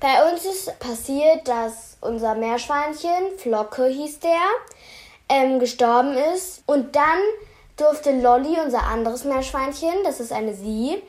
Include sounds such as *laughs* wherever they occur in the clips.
Bei uns ist passiert, dass unser Meerschweinchen, Flocke hieß der, ähm, gestorben ist. Und dann durfte Lolly, unser anderes Meerschweinchen, das ist eine Sie,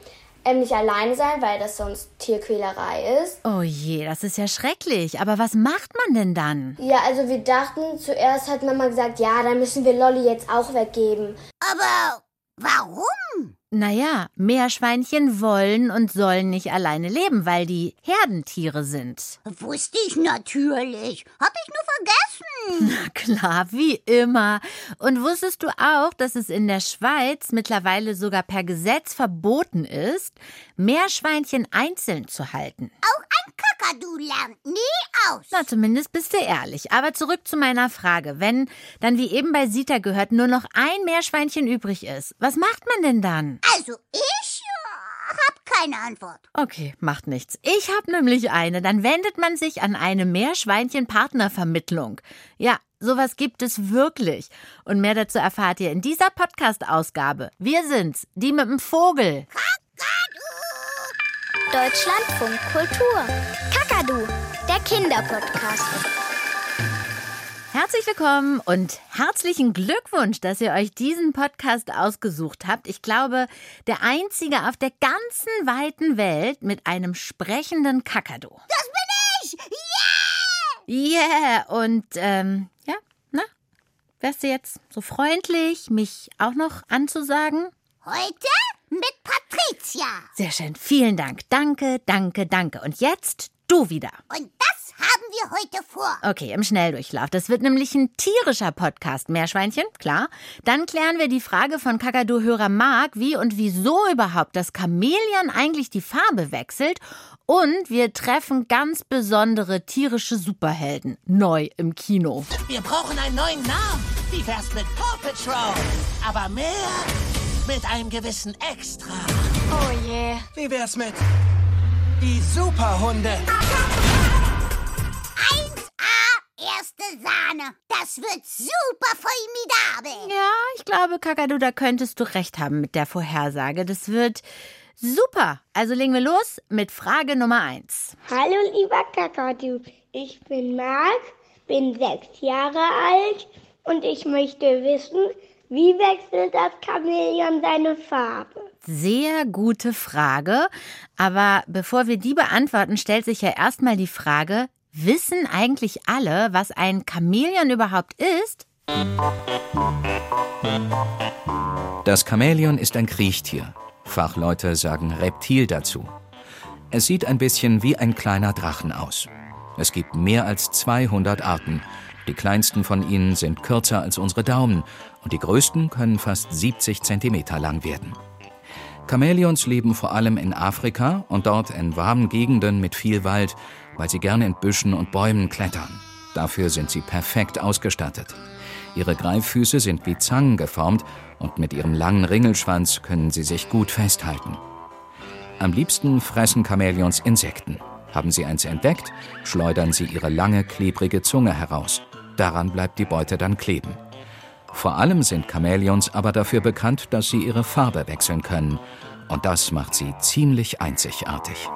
ähm, nicht alleine sein, weil das sonst Tierquälerei ist. Oh je, das ist ja schrecklich. Aber was macht man denn dann? Ja, also wir dachten, zuerst hat Mama gesagt, ja, dann müssen wir Lolly jetzt auch weggeben. Aber warum? Naja, Meerschweinchen wollen und sollen nicht alleine leben, weil die Herdentiere sind. Wusste ich natürlich. Hab ich nur vergessen. *laughs* Na klar, wie immer. Und wusstest du auch, dass es in der Schweiz mittlerweile sogar per Gesetz verboten ist, Meerschweinchen einzeln zu halten? Auch ein Kakadu lernt nie aus. Na, zumindest bist du ehrlich. Aber zurück zu meiner Frage. Wenn dann, wie eben bei Sita gehört, nur noch ein Meerschweinchen übrig ist, was macht man denn dann? Also ich hab keine Antwort. Okay, macht nichts. Ich habe nämlich eine. Dann wendet man sich an eine Meerschweinchen-Partnervermittlung. Ja, sowas gibt es wirklich. Und mehr dazu erfahrt ihr in dieser Podcast-Ausgabe. Wir sind's, die mit dem Vogel. Deutschlandfunk Kultur. Kakadu, der Kinderpodcast. Herzlich willkommen und herzlichen Glückwunsch, dass ihr euch diesen Podcast ausgesucht habt. Ich glaube, der einzige auf der ganzen weiten Welt mit einem sprechenden Kakadu. Das bin ich! Yeah! Yeah! Und ähm, ja, na, wärst du jetzt so freundlich, mich auch noch anzusagen? Heute mit Patricia. Sehr schön. Vielen Dank. Danke, danke, danke. Und jetzt du wieder. Und das haben wir heute vor. Okay, im Schnelldurchlauf. Das wird nämlich ein tierischer Podcast. Meerschweinchen, klar. Dann klären wir die Frage von Kakadu-Hörer Marc, wie und wieso überhaupt das Chamäleon eigentlich die Farbe wechselt. Und wir treffen ganz besondere tierische Superhelden. Neu im Kino. Wir brauchen einen neuen Namen. Wie wär's mit Paw Patrol? Aber mehr mit einem gewissen Extra. Oh je. Wie wär's mit die Superhunde? 1A, erste Sahne. Das wird super formidabel. Ja, ich glaube, Kakadu, da könntest du recht haben mit der Vorhersage. Das wird super. Also legen wir los mit Frage Nummer eins. Hallo lieber Kakadu, ich bin Marc, bin sechs Jahre alt und ich möchte wissen, wie wechselt das Chamäleon seine Farbe? Sehr gute Frage. Aber bevor wir die beantworten, stellt sich ja erstmal die Frage, wissen eigentlich alle, was ein Chamäleon überhaupt ist? Das Chamäleon ist ein Kriechtier. Fachleute sagen Reptil dazu. Es sieht ein bisschen wie ein kleiner Drachen aus. Es gibt mehr als 200 Arten. Die kleinsten von ihnen sind kürzer als unsere Daumen und die größten können fast 70 Zentimeter lang werden. Chamäleons leben vor allem in Afrika und dort in warmen Gegenden mit viel Wald, weil sie gerne in Büschen und Bäumen klettern. Dafür sind sie perfekt ausgestattet. Ihre Greiffüße sind wie Zangen geformt und mit ihrem langen Ringelschwanz können sie sich gut festhalten. Am liebsten fressen Chamäleons Insekten. Haben sie eins entdeckt, schleudern sie ihre lange, klebrige Zunge heraus. Daran bleibt die Beute dann kleben. Vor allem sind Chamäleons aber dafür bekannt, dass sie ihre Farbe wechseln können. Und das macht sie ziemlich einzigartig.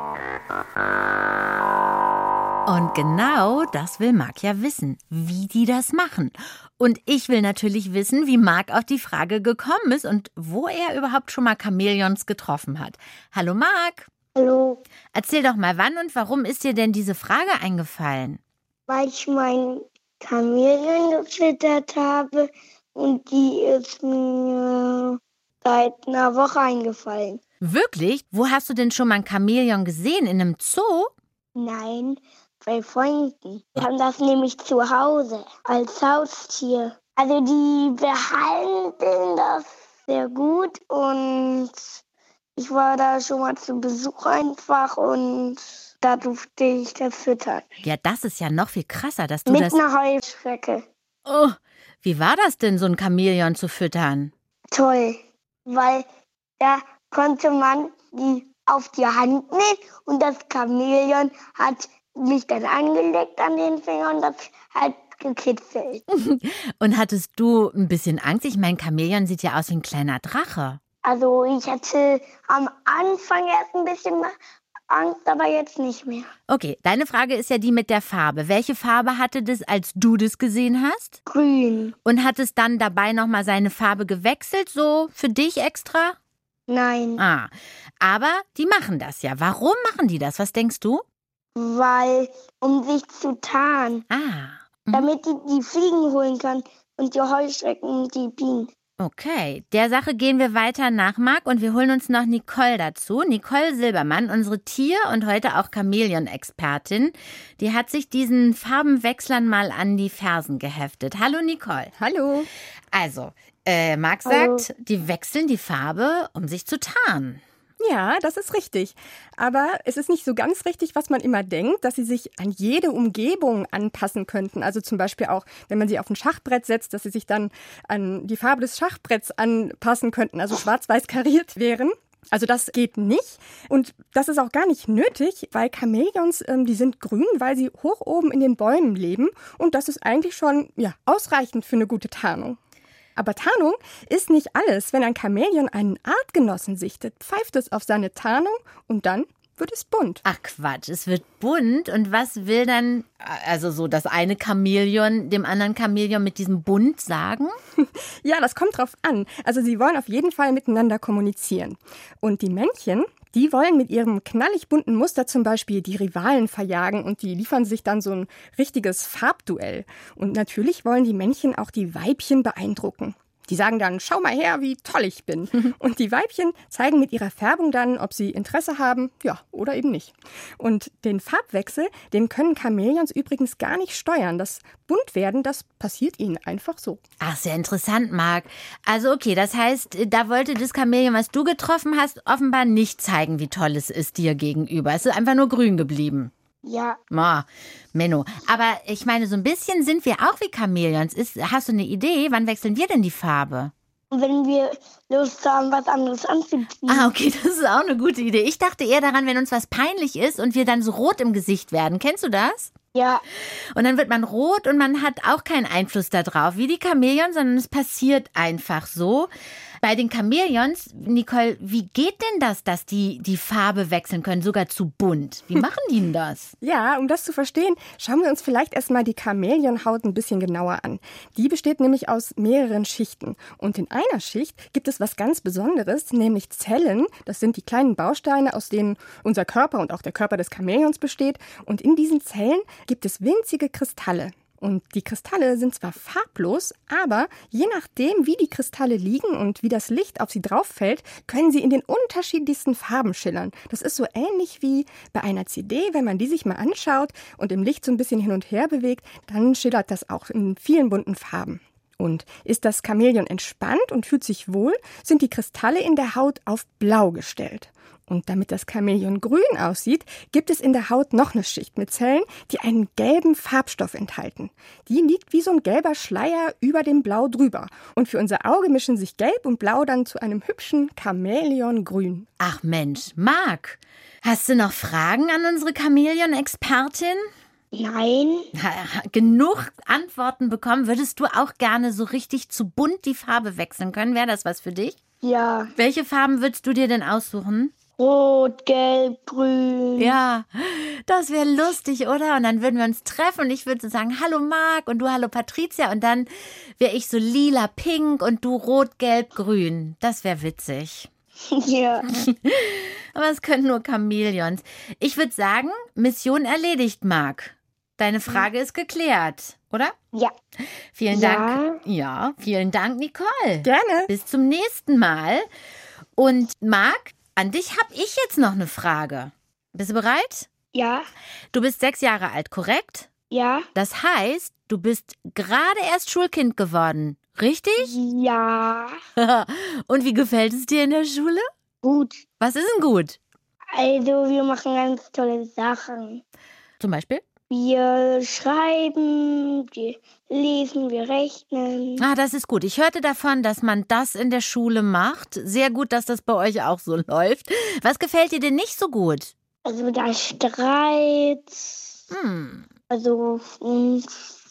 Und genau das will Marc ja wissen, wie die das machen. Und ich will natürlich wissen, wie Marc auf die Frage gekommen ist und wo er überhaupt schon mal Chamäleons getroffen hat. Hallo Marc. Hallo, Erzähl doch mal, wann und warum ist dir denn diese Frage eingefallen? weil ich mein Chamäleon gefüttert habe und die ist mir seit einer Woche eingefallen. Wirklich? Wo hast du denn schon mal ein Chamäleon gesehen? In einem Zoo? Nein, bei Freunden. Wir haben das nämlich zu Hause als Haustier. Also die behandeln das sehr gut und ich war da schon mal zu Besuch einfach und da durfte ich das füttern. Ja, das ist ja noch viel krasser, dass du Mit das. einer Heuschrecke. Oh, wie war das denn, so ein Chamäleon zu füttern? Toll, weil da konnte man die auf die Hand nehmen und das Chamäleon hat mich dann angelegt an den Finger und das hat gekitzelt. *laughs* Und hattest du ein bisschen Angst? Ich meine, Chamäleon sieht ja aus wie ein kleiner Drache. Also ich hatte am Anfang erst ein bisschen Angst, aber jetzt nicht mehr. Okay, deine Frage ist ja die mit der Farbe. Welche Farbe hatte das, als du das gesehen hast? Grün. Und hat es dann dabei nochmal seine Farbe gewechselt, so für dich extra? Nein, Ah, aber die machen das ja. Warum machen die das? Was denkst du? weil um sich zu tarnen, Ah, damit die die Fliegen holen kann und die Heuschrecken und die Bienen. Okay. Der Sache gehen wir weiter nach, Marc, und wir holen uns noch Nicole dazu. Nicole Silbermann, unsere Tier- und heute auch Chamäleon-Expertin, die hat sich diesen Farbenwechslern mal an die Fersen geheftet. Hallo, Nicole. Hallo. Also, äh, Marc Hallo. sagt, die wechseln die Farbe, um sich zu tarnen. Ja, das ist richtig. Aber es ist nicht so ganz richtig, was man immer denkt, dass sie sich an jede Umgebung anpassen könnten. Also zum Beispiel auch, wenn man sie auf ein Schachbrett setzt, dass sie sich dann an die Farbe des Schachbretts anpassen könnten, also schwarz-weiß kariert wären. Also das geht nicht und das ist auch gar nicht nötig, weil Chamäleons, ähm, die sind grün, weil sie hoch oben in den Bäumen leben und das ist eigentlich schon ja ausreichend für eine gute Tarnung. Aber Tarnung ist nicht alles. Wenn ein Chamäleon einen Artgenossen sichtet, pfeift es auf seine Tarnung und dann wird es bunt. Ach Quatsch, es wird bunt. Und was will dann, also so das eine Chamäleon dem anderen Chamäleon mit diesem Bunt sagen? *laughs* Ja, das kommt drauf an. Also sie wollen auf jeden Fall miteinander kommunizieren. Und die Männchen, die wollen mit ihrem knallig bunten Muster zum Beispiel die Rivalen verjagen und die liefern sich dann so ein richtiges Farbduell. Und natürlich wollen die Männchen auch die Weibchen beeindrucken. Die sagen dann, schau mal her, wie toll ich bin. *laughs* Und die Weibchen zeigen mit ihrer Färbung dann, ob sie Interesse haben, ja, oder eben nicht. Und den Farbwechsel, den können Chamäleons übrigens gar nicht steuern. Das Buntwerden, das passiert ihnen einfach so. Ach, sehr interessant, Marc. Also okay, das heißt, da wollte das Chamäleon, was du getroffen hast, offenbar nicht zeigen, wie toll es ist dir gegenüber. Es ist einfach nur grün geblieben. Ja, Ma, Menno. Aber ich meine, so ein bisschen sind wir auch wie Chamäleons. Ist, hast du eine Idee? Wann wechseln wir denn die Farbe? wenn wir Lust haben, was anderes anzuziehen. Ah, okay, *laughs* das ist auch eine gute Idee. Ich dachte eher daran, wenn uns was peinlich ist und wir dann so rot im Gesicht werden. Kennst du das? Ja, Und dann wird man rot und man hat auch keinen Einfluss darauf, wie die Chamäleon, sondern es passiert einfach so. Bei den Chamäleons, Nicole, wie geht denn das, dass die die Farbe wechseln können, sogar zu bunt? Wie machen die denn das? *laughs* Ja, um das zu verstehen, schauen wir uns vielleicht erstmal die Chamäleonhaut ein bisschen genauer an. Die besteht nämlich aus mehreren Schichten. Und in einer Schicht gibt es was ganz Besonderes, nämlich Zellen. Das sind die kleinen Bausteine, aus denen unser Körper und auch der Körper des Chamäleons besteht. Und in diesen Zellen gibt es winzige Kristalle. Und die Kristalle sind zwar farblos, aber je nachdem, wie die Kristalle liegen und wie das Licht auf sie drauf fällt, können sie in den unterschiedlichsten Farben schillern. Das ist so ähnlich wie bei einer CD, wenn man die sich mal anschaut und im Licht so ein bisschen hin und her bewegt, dann schillert das auch in vielen bunten Farben. Und ist das Chamäleon entspannt und fühlt sich wohl, sind die Kristalle in der Haut auf blau gestellt. Und damit das Chamäleon grün aussieht, gibt es in der Haut noch eine Schicht mit Zellen, die einen gelben Farbstoff enthalten. Die liegt wie so ein gelber Schleier über dem Blau drüber. Und für unser Auge mischen sich Gelb und Blau dann zu einem hübschen Chamäleongrün. Ach Mensch, Marc, hast du noch Fragen an unsere Chamäleon-Expertin? nein, Genug Antworten bekommen. Würdest du auch gerne so richtig zu bunt die Farbe wechseln können? Wäre das was für dich? ja. Welche Farben würdest du dir denn aussuchen? Rot, gelb, grün. Ja, das wäre lustig, oder? Und dann würden wir uns treffen und ich würde so sagen, hallo Marc und du hallo Patricia und dann wäre ich so lila, pink und du rot, gelb, grün. Das wäre witzig. *laughs* Ja. Aber es können nur Chamäleons. Ich würde sagen, Mission erledigt, Marc. Deine Frage ist geklärt, oder? Ja. Vielen Ja. Dank. Ja, vielen Dank, Nicole. Gerne. Bis zum nächsten Mal. Und Marc, an dich habe ich jetzt noch eine Frage. Bist du bereit? Ja. Du bist sechs Jahre alt, korrekt? Ja. Das heißt, du bist gerade erst Schulkind geworden, richtig? Ja. *laughs* Und wie gefällt es dir in der Schule? Gut. Was ist denn gut? Also, wir machen ganz tolle Sachen. Zum Beispiel? Wir schreiben, wir lesen, wir rechnen. Ah, das ist gut. Ich hörte davon, dass man das in der Schule macht. Sehr gut, dass das bei euch auch so *laughs* läuft. Was gefällt dir denn nicht so gut? Also, der Streit. Hm. Also, und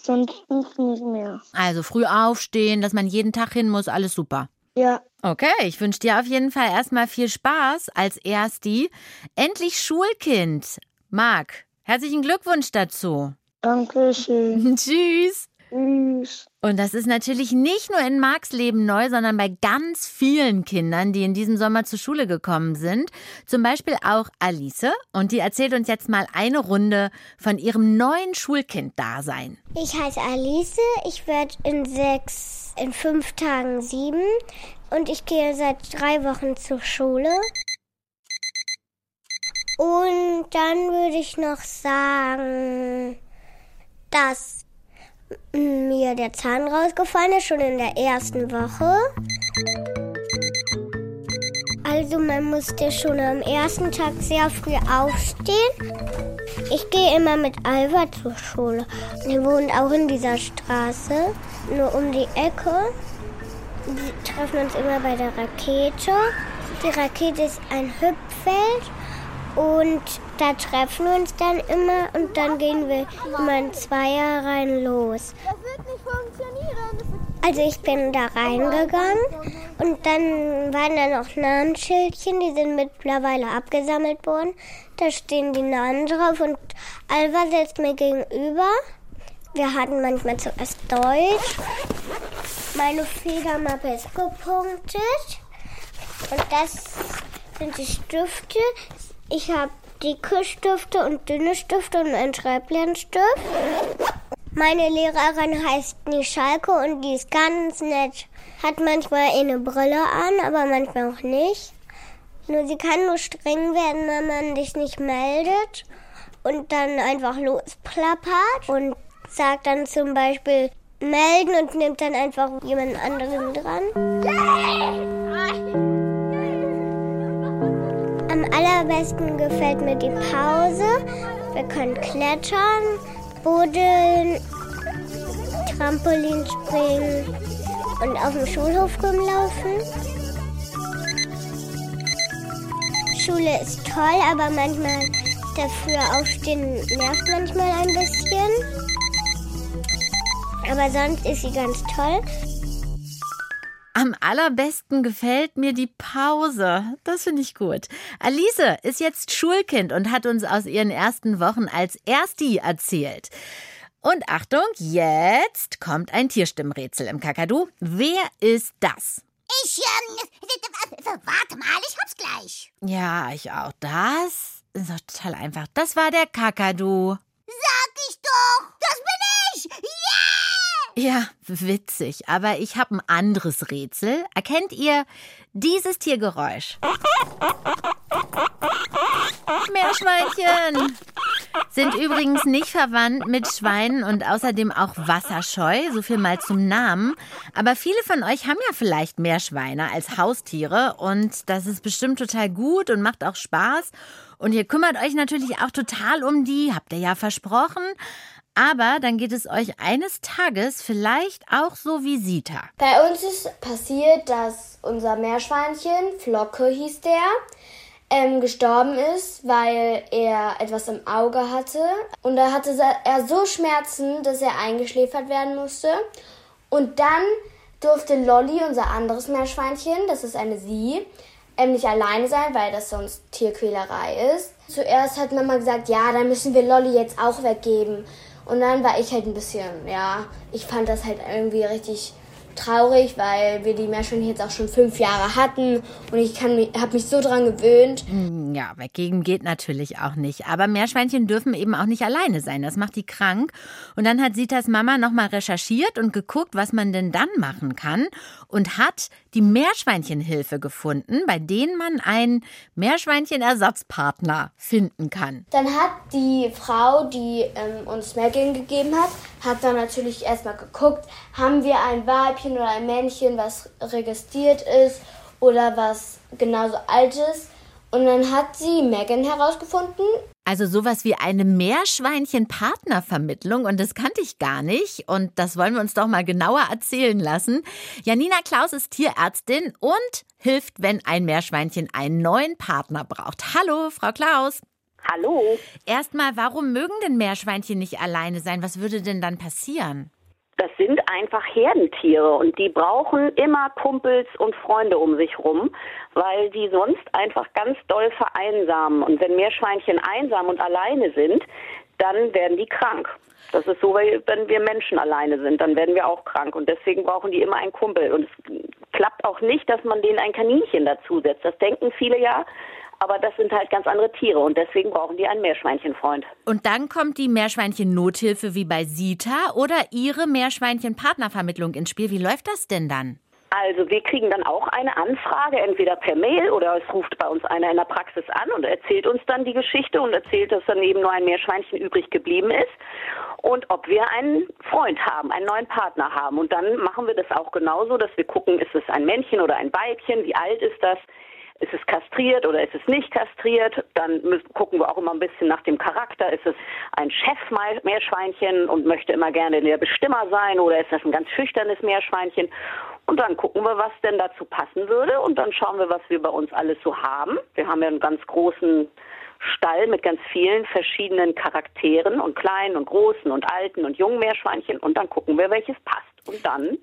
sonst nicht mehr. Also früh aufstehen, dass man jeden Tag hin muss, alles super. Ja. Okay, ich wünsche dir auf jeden Fall erstmal viel Spaß als Ersti. Endlich Schulkind. Marc, herzlichen Glückwunsch dazu. Dankeschön. *laughs* Tschüss. Tschüss. Und das ist natürlich nicht nur in Marks Leben neu, sondern bei ganz vielen Kindern, die in diesem Sommer zur Schule gekommen sind. Zum Beispiel auch Alice. Und die erzählt uns jetzt mal eine Runde von ihrem neuen Schulkind-Dasein. Ich heiße Alice. Ich werde in sechs, in fünf Tagen sieben. Und ich gehe seit drei Wochen zur Schule. Und dann würde ich noch sagen, dass mir der Zahn rausgefallen ist, schon in der ersten Woche. Also man musste schon am ersten Tag sehr früh aufstehen. Ich gehe immer mit Alva zur Schule. Wir wohnen auch in dieser Straße, nur um die Ecke. Wir treffen uns immer bei der Rakete. Die Rakete ist ein Hüpffeld und da treffen wir uns dann immer und dann gehen wir immer in Zweier rein los. Das wird nicht funktionieren. Also ich bin da reingegangen und dann waren da noch Namensschildchen, die sind mittlerweile abgesammelt worden. Da stehen die Namen drauf und Alva sitzt mir gegenüber. Wir hatten manchmal zuerst Deutsch. Meine Federmappe ist gepunktet. Und das sind die Stifte. Ich habe dicke Stifte und dünne Stifte und einen Schreiblernstift. Meine Lehrerin heißt Nischalke und die ist ganz nett. Hat manchmal eine Brille an, aber manchmal auch nicht. Nur sie kann nur streng werden, wenn man dich nicht meldet und dann einfach losplappert und sagt dann zum Beispiel melden und nimmt dann einfach jemand anderen dran. Am allerbesten gefällt mir die Pause. Wir können klettern, buddeln, Trampolin springen und auf dem Schulhof rumlaufen. Schule ist toll, aber manchmal dafür aufstehen nervt manchmal ein bisschen. Aber sonst ist sie ganz toll. Am allerbesten gefällt mir die Pause. Das finde ich gut. Alice ist jetzt Schulkind und hat uns aus ihren ersten Wochen als Ersti erzählt. Und Achtung, jetzt kommt ein Tierstimmrätsel im Kakadu. Wer ist das? Ich, ähm, warte mal, ich hab's gleich. Ja, ich auch. Das ist doch total einfach. Das war der Kakadu. Sag ich doch, das bin ich. Yeah! Ja, witzig. Aber ich habe ein anderes Rätsel. Erkennt ihr dieses Tiergeräusch? Meerschweinchen sind übrigens nicht verwandt mit Schweinen und außerdem auch wasserscheu, so viel mal zum Namen. Aber viele von euch haben ja vielleicht Meerschweine als Haustiere und das ist bestimmt total gut und macht auch Spaß. Und ihr kümmert euch natürlich auch total um die, habt ihr ja versprochen. Aber dann geht es euch eines Tages vielleicht auch so wie Sita. Bei uns ist passiert, dass unser Meerschweinchen, Flocke hieß der, ähm, gestorben ist, weil er etwas im Auge hatte. Und da hatte er so Schmerzen, dass er eingeschläfert werden musste. Und dann durfte Lolly, unser anderes Meerschweinchen, das ist eine Sie, ähm, nicht alleine sein, weil das sonst Tierquälerei ist. Zuerst hat Mama gesagt, ja, dann müssen wir Lolly jetzt auch weggeben. Und dann war ich halt ein bisschen, ja, ich fand das halt irgendwie richtig traurig, weil wir die Meerschweinchen jetzt auch schon fünf Jahre hatten und ich habe mich so dran gewöhnt. Hm, ja, weggeben geht natürlich auch nicht. Aber Meerschweinchen dürfen eben auch nicht alleine sein. Das macht die krank. Und dann hat Sitas Mama nochmal recherchiert und geguckt, was man denn dann machen kann und hat die Meerschweinchenhilfe gefunden, bei denen man einen Meerschweinchenersatzpartner finden kann. Dann hat die Frau, die ähm, uns Meergehen gegeben hat, hat dann natürlich erstmal geguckt, haben wir ein Weibchen oder ein Männchen, was registriert ist oder was genauso alt ist. Und dann hat sie Megan herausgefunden. Also sowas wie eine Meerschweinchen-Partnervermittlung und das kannte ich gar nicht und das wollen wir uns doch mal genauer erzählen lassen. Janina Klaus ist Tierärztin und hilft, wenn ein Meerschweinchen einen neuen Partner braucht. Hallo, Frau Klaus. Hallo. Erstmal, warum mögen denn Meerschweinchen nicht alleine sein? Was würde denn dann passieren? Das sind einfach Herdentiere und die brauchen immer Kumpels und Freunde um sich rum, weil die sonst einfach ganz doll vereinsamen. Und wenn Meerschweinchen einsam und alleine sind, dann werden die krank. Das ist so, wenn wir Menschen alleine sind, dann werden wir auch krank. Und deswegen brauchen die immer einen Kumpel. Und es klappt auch nicht, dass man denen ein Kaninchen dazusetzt. Das denken viele ja. Aber das sind halt ganz andere Tiere und deswegen brauchen die einen Meerschweinchenfreund. Und dann kommt die Meerschweinchen-Nothilfe wie bei Sita oder Ihre Meerschweinchen-Partnervermittlung ins Spiel. Wie läuft das denn dann? Also wir kriegen dann auch eine Anfrage, entweder per Mail oder es ruft bei uns einer in der Praxis an und erzählt uns dann die Geschichte und erzählt, dass dann eben nur ein Meerschweinchen übrig geblieben ist und ob wir einen Freund haben, einen neuen Partner haben. Und dann machen wir das auch genauso, dass wir gucken, ist es ein Männchen oder ein Weibchen, wie alt ist das, ist es kastriert oder ist es nicht kastriert? Dann müssen, gucken wir auch immer ein bisschen nach dem Charakter. Ist es ein Chef-Meerschweinchen und möchte immer gerne der Bestimmer sein oder ist das ein ganz schüchternes Meerschweinchen? Und dann gucken wir, was denn dazu passen würde und dann schauen wir, was wir bei uns alles so haben. Wir haben ja einen ganz großen Stall mit ganz vielen verschiedenen Charakteren und kleinen und großen und alten und jungen Meerschweinchen und dann gucken wir, welches passt. Und dann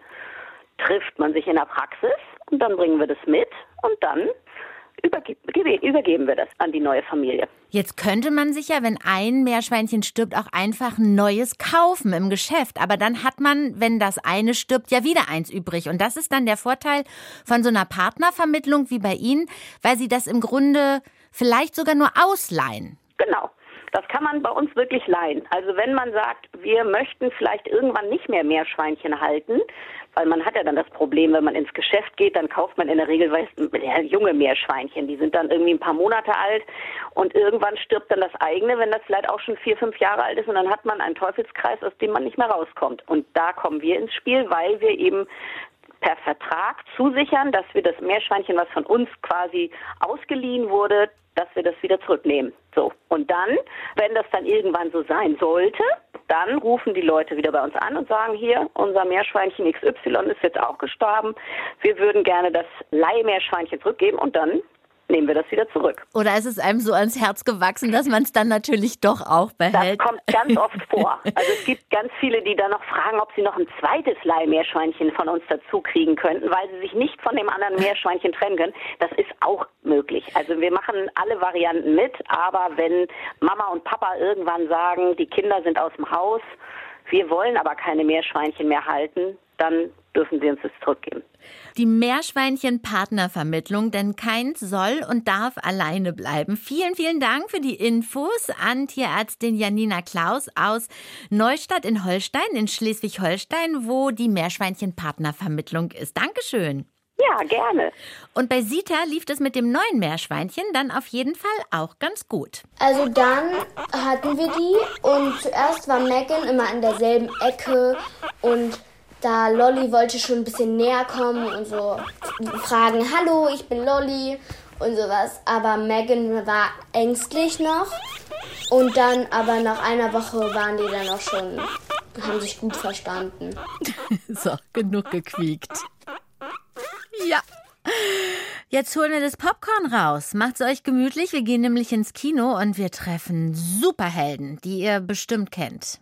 trifft man sich in der Praxis und dann bringen wir das mit und dann übergeben wir das an die neue Familie. Jetzt könnte man sich ja, wenn ein Meerschweinchen stirbt, auch einfach ein neues kaufen im Geschäft. Aber dann hat man, wenn das eine stirbt, ja wieder eins übrig. Und das ist dann der Vorteil von so einer Partnervermittlung wie bei Ihnen, weil Sie das im Grunde vielleicht sogar nur ausleihen. Genau. Das kann man bei uns wirklich leihen. Also wenn man sagt, wir möchten vielleicht irgendwann nicht mehr Meerschweinchen halten, weil man hat ja dann das Problem, wenn man ins Geschäft geht, dann kauft man in der Regel weiß, ja, junge Meerschweinchen. Die sind dann irgendwie ein paar Monate alt und irgendwann stirbt dann das eigene, wenn das vielleicht auch schon vier, fünf Jahre alt ist und dann hat man einen Teufelskreis, aus dem man nicht mehr rauskommt. Und da kommen wir ins Spiel, weil wir eben per Vertrag zusichern, dass wir das Meerschweinchen, was von uns quasi ausgeliehen wurde, dass wir das wieder zurücknehmen. So. Und dann, wenn das dann irgendwann so sein sollte, dann rufen die Leute wieder bei uns an und sagen, hier, unser Meerschweinchen XY ist jetzt auch gestorben. Wir würden gerne das Leihmeerschweinchen zurückgeben und dann nehmen wir das wieder zurück. Oder ist es einem so ans Herz gewachsen, dass man es dann natürlich doch auch behält? Das kommt ganz oft vor. Also es gibt ganz viele, die dann noch fragen, ob sie noch ein zweites Leihmeerschweinchen von uns dazu kriegen könnten, weil sie sich nicht von dem anderen Meerschweinchen trennen können. Das ist auch möglich. Also wir machen alle Varianten mit, aber wenn Mama und Papa irgendwann sagen, die Kinder sind aus dem Haus, wir wollen aber keine Meerschweinchen mehr halten, dann dürfen sie uns das zurückgeben. Die Meerschweinchen-Partnervermittlung, denn keins soll und darf alleine bleiben. Vielen, vielen Dank für die Infos an Tierärztin Janina Klaus aus Neustadt in Holstein, in Schleswig-Holstein, wo die Meerschweinchen-Partnervermittlung ist. Dankeschön. Ja, gerne. Und bei Sita lief es mit dem neuen Meerschweinchen dann auf jeden Fall auch ganz gut. Also dann hatten wir die und zuerst war Megan immer in derselben Ecke und da Lolly wollte schon ein bisschen näher kommen und so fragen, hallo, ich bin Lolly und sowas. Aber Megan war ängstlich noch. Und dann, aber nach einer Woche waren die dann auch schon, haben sich gut verstanden. *laughs* so, genug gequiekt. Ja. Jetzt holen wir das Popcorn raus. Macht's euch gemütlich. Wir gehen nämlich ins Kino und wir treffen Superhelden, die ihr bestimmt kennt.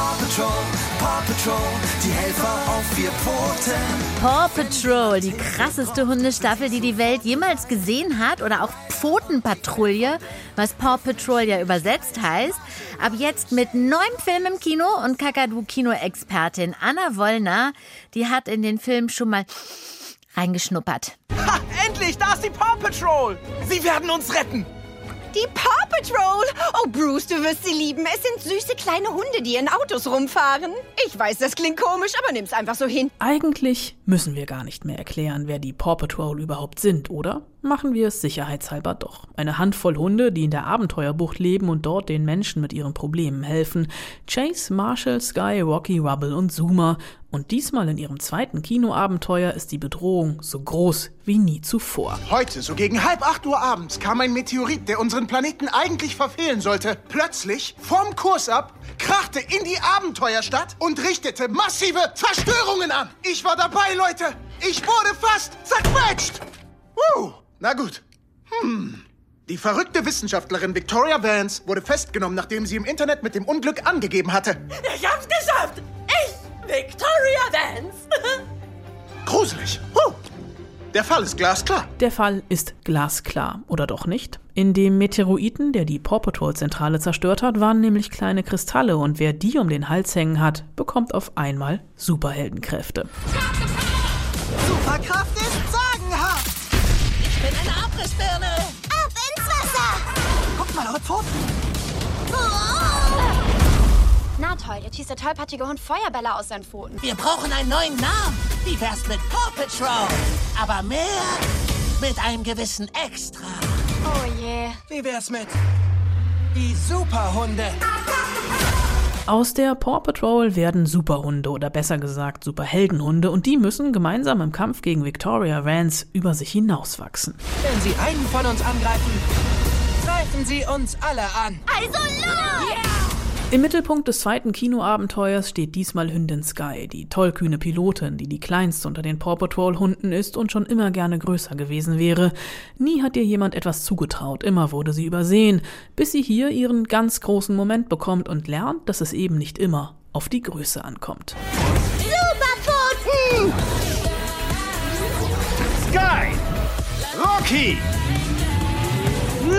Paw Patrol, Paw Patrol, die Helfer auf vier Pfoten. Paw Patrol, die krasseste Hundestaffel, die die Welt jemals gesehen hat. Oder auch Pfotenpatrouille, was Paw Patrol ja übersetzt heißt. Ab jetzt mit neuem Film im Kino und Kakadu-Kino-Expertin Anna Wollner, die hat in den Film schon mal reingeschnuppert. Ha, endlich, da ist die Paw Patrol. Sie werden uns retten. Die Paw Patrol! Oh, Bruce, du wirst sie lieben. Es sind süße kleine Hunde, die in Autos rumfahren. Ich weiß, das klingt komisch, aber nimm's einfach so hin. Eigentlich müssen wir gar nicht mehr erklären, wer die Paw Patrol überhaupt sind, oder? Machen wir es sicherheitshalber doch. Eine Handvoll Hunde, die in der Abenteuerbucht leben und dort den Menschen mit ihren Problemen helfen. Chase, Marshall, Sky, Rocky, Rubble und Zuma. Und diesmal in ihrem zweiten Kinoabenteuer ist die Bedrohung so groß wie nie zuvor. Heute, so gegen halb acht Uhr abends, kam ein Meteorit, der unseren Planeten eigentlich verfehlen sollte, plötzlich vom Kurs ab, krachte in die Abenteuerstadt und richtete massive Zerstörungen an. Ich war dabei, Leute. Ich wurde fast zerquetscht. Uh, na gut. Hm. Die verrückte Wissenschaftlerin Victoria Vance wurde festgenommen, nachdem sie im Internet mit dem Unglück angegeben hatte. Ich hab's geschafft! Ich Victoria Vance. *laughs* Gruselig. Huh. Der Fall ist glasklar. Der Fall ist glasklar, oder doch nicht? In dem Meteoriten, der die Paw Patrol-Zentrale zerstört hat, waren nämlich kleine Kristalle und wer die um den Hals hängen hat, bekommt auf einmal Superheldenkräfte. Superkraft ist sagenhaft. Eine Abrissbirne. Ab ins Wasser. Guckt mal eure Pfoten. Na toll, jetzt schießt der tollpatschige Hund Feuerbälle aus seinen Pfoten. Wir brauchen einen neuen Namen. Wie wär's mit Paw Patrol? Aber mehr mit einem gewissen Extra. Oh je. Wie wär's mit die Superhunde? Aus der Paw Patrol werden Superhunde oder besser gesagt Superheldenhunde und die müssen gemeinsam im Kampf gegen Victoria Vance über sich hinauswachsen. Wenn sie einen von uns angreifen, greifen sie uns alle an. Also los! Im Mittelpunkt des zweiten Kinoabenteuers steht diesmal Hündin Sky, die tollkühne Pilotin, die die kleinste unter den Paw Patrol-Hunden ist und schon immer gerne größer gewesen wäre. Nie hat ihr jemand etwas zugetraut, immer wurde sie übersehen, bis sie hier ihren ganz großen Moment bekommt und lernt, dass es eben nicht immer auf die Größe ankommt. Superpfoten! Sky! Rocky!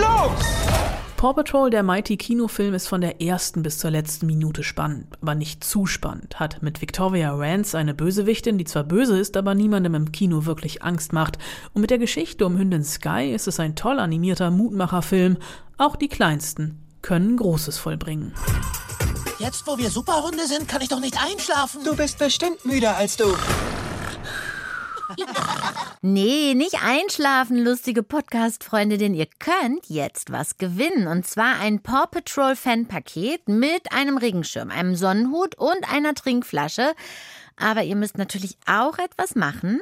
Los! Paw Patrol, der Mighty Kinofilm, ist von der ersten bis zur letzten Minute spannend, aber nicht zu spannend. Hat mit Victoria Rance eine Bösewichtin, die zwar böse ist, aber niemandem im Kino wirklich Angst macht. Und mit der Geschichte um Hündin Sky ist es ein toll animierter Mutmacherfilm. Auch die Kleinsten können Großes vollbringen. Jetzt, wo wir Superhunde sind, kann ich doch nicht einschlafen. Du bist bestimmt müder als du. Nee, nicht einschlafen, lustige Podcast-Freunde, denn ihr könnt jetzt was gewinnen. Und zwar ein Paw Patrol Fan-Paket mit einem Regenschirm, einem Sonnenhut und einer Trinkflasche. Aber ihr müsst natürlich auch etwas machen.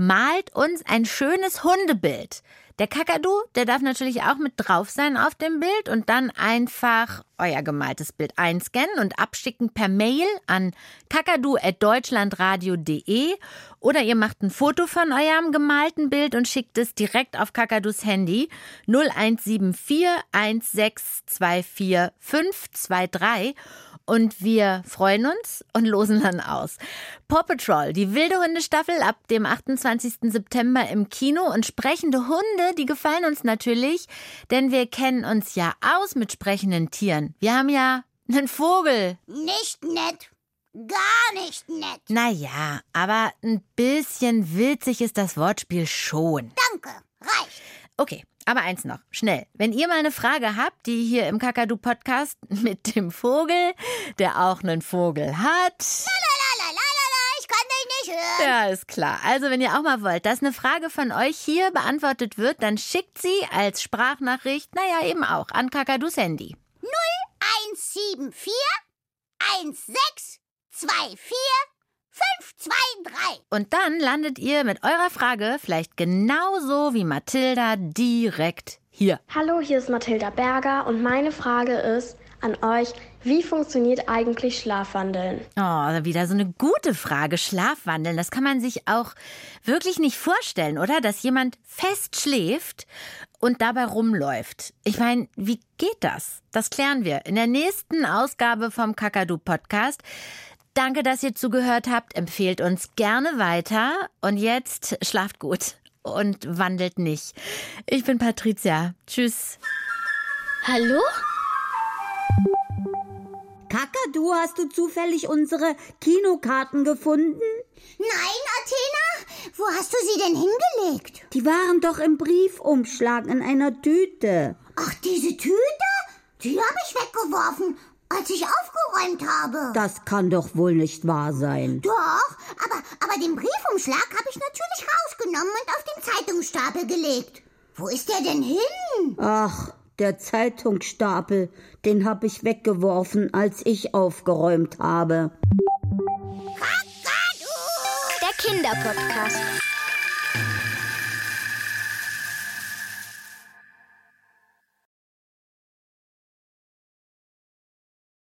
Malt uns ein schönes Hundebild. Der Kakadu, der darf natürlich auch mit drauf sein auf dem Bild und dann einfach euer gemaltes Bild einscannen und abschicken per Mail an kakadu.deutschlandradio.de oder ihr macht ein Foto von eurem gemalten Bild und schickt es direkt auf Kakadus Handy 0174 1624 523 und wir freuen uns und losen dann aus. Paw Patrol, die wilde Hundestaffel ab dem 28. September im Kino und sprechende Hunde, die gefallen uns natürlich, denn wir kennen uns ja aus mit sprechenden Tieren. Wir haben ja einen Vogel. Nicht nett. Gar nicht nett. Naja, aber ein bisschen witzig ist das Wortspiel schon. Danke. Reicht. Okay, aber eins noch, schnell. Wenn ihr mal eine Frage habt, die hier im Kakadu-Podcast *laughs* mit dem Vogel, der auch einen Vogel hat. Ich kann dich nicht hören. Ja, ist klar. Also, wenn ihr auch mal wollt, dass eine Frage von euch hier beantwortet wird, dann schickt sie als Sprachnachricht, naja, eben auch, an Kakadus Handy. 0174 1624 523. Und dann landet ihr mit eurer Frage vielleicht genauso wie Mathilda direkt hier. Hallo, hier ist Mathilda Berger und meine Frage ist an euch, wie funktioniert eigentlich Schlafwandeln? Oh, wieder so eine gute Frage. Schlafwandeln, das kann man sich auch wirklich nicht vorstellen, oder? Dass jemand fest schläft und dabei rumläuft. Ich meine, wie geht das? Das klären wir in der nächsten Ausgabe vom Kakadu Podcast. Danke, dass ihr zugehört habt. Empfehlt uns gerne weiter. Und jetzt schlaft gut und wandelt nicht. Ich bin Patricia. Tschüss. Hallo? Kakadu, hast du zufällig unsere Kinokarten gefunden? Nein, Athena, wo hast du sie denn hingelegt? Die waren doch im Briefumschlag in einer Tüte. Ach, diese Tüte? Die habe ich weggeworfen, als ich aufgeräumt habe. Das kann doch wohl nicht wahr sein. Doch, aber, aber den Briefumschlag habe ich natürlich rausgenommen und auf den Zeitungsstapel gelegt. Wo ist der denn hin? Ach, der Zeitungsstapel, den habe ich weggeworfen, als ich aufgeräumt habe. Der Kinderpodcast.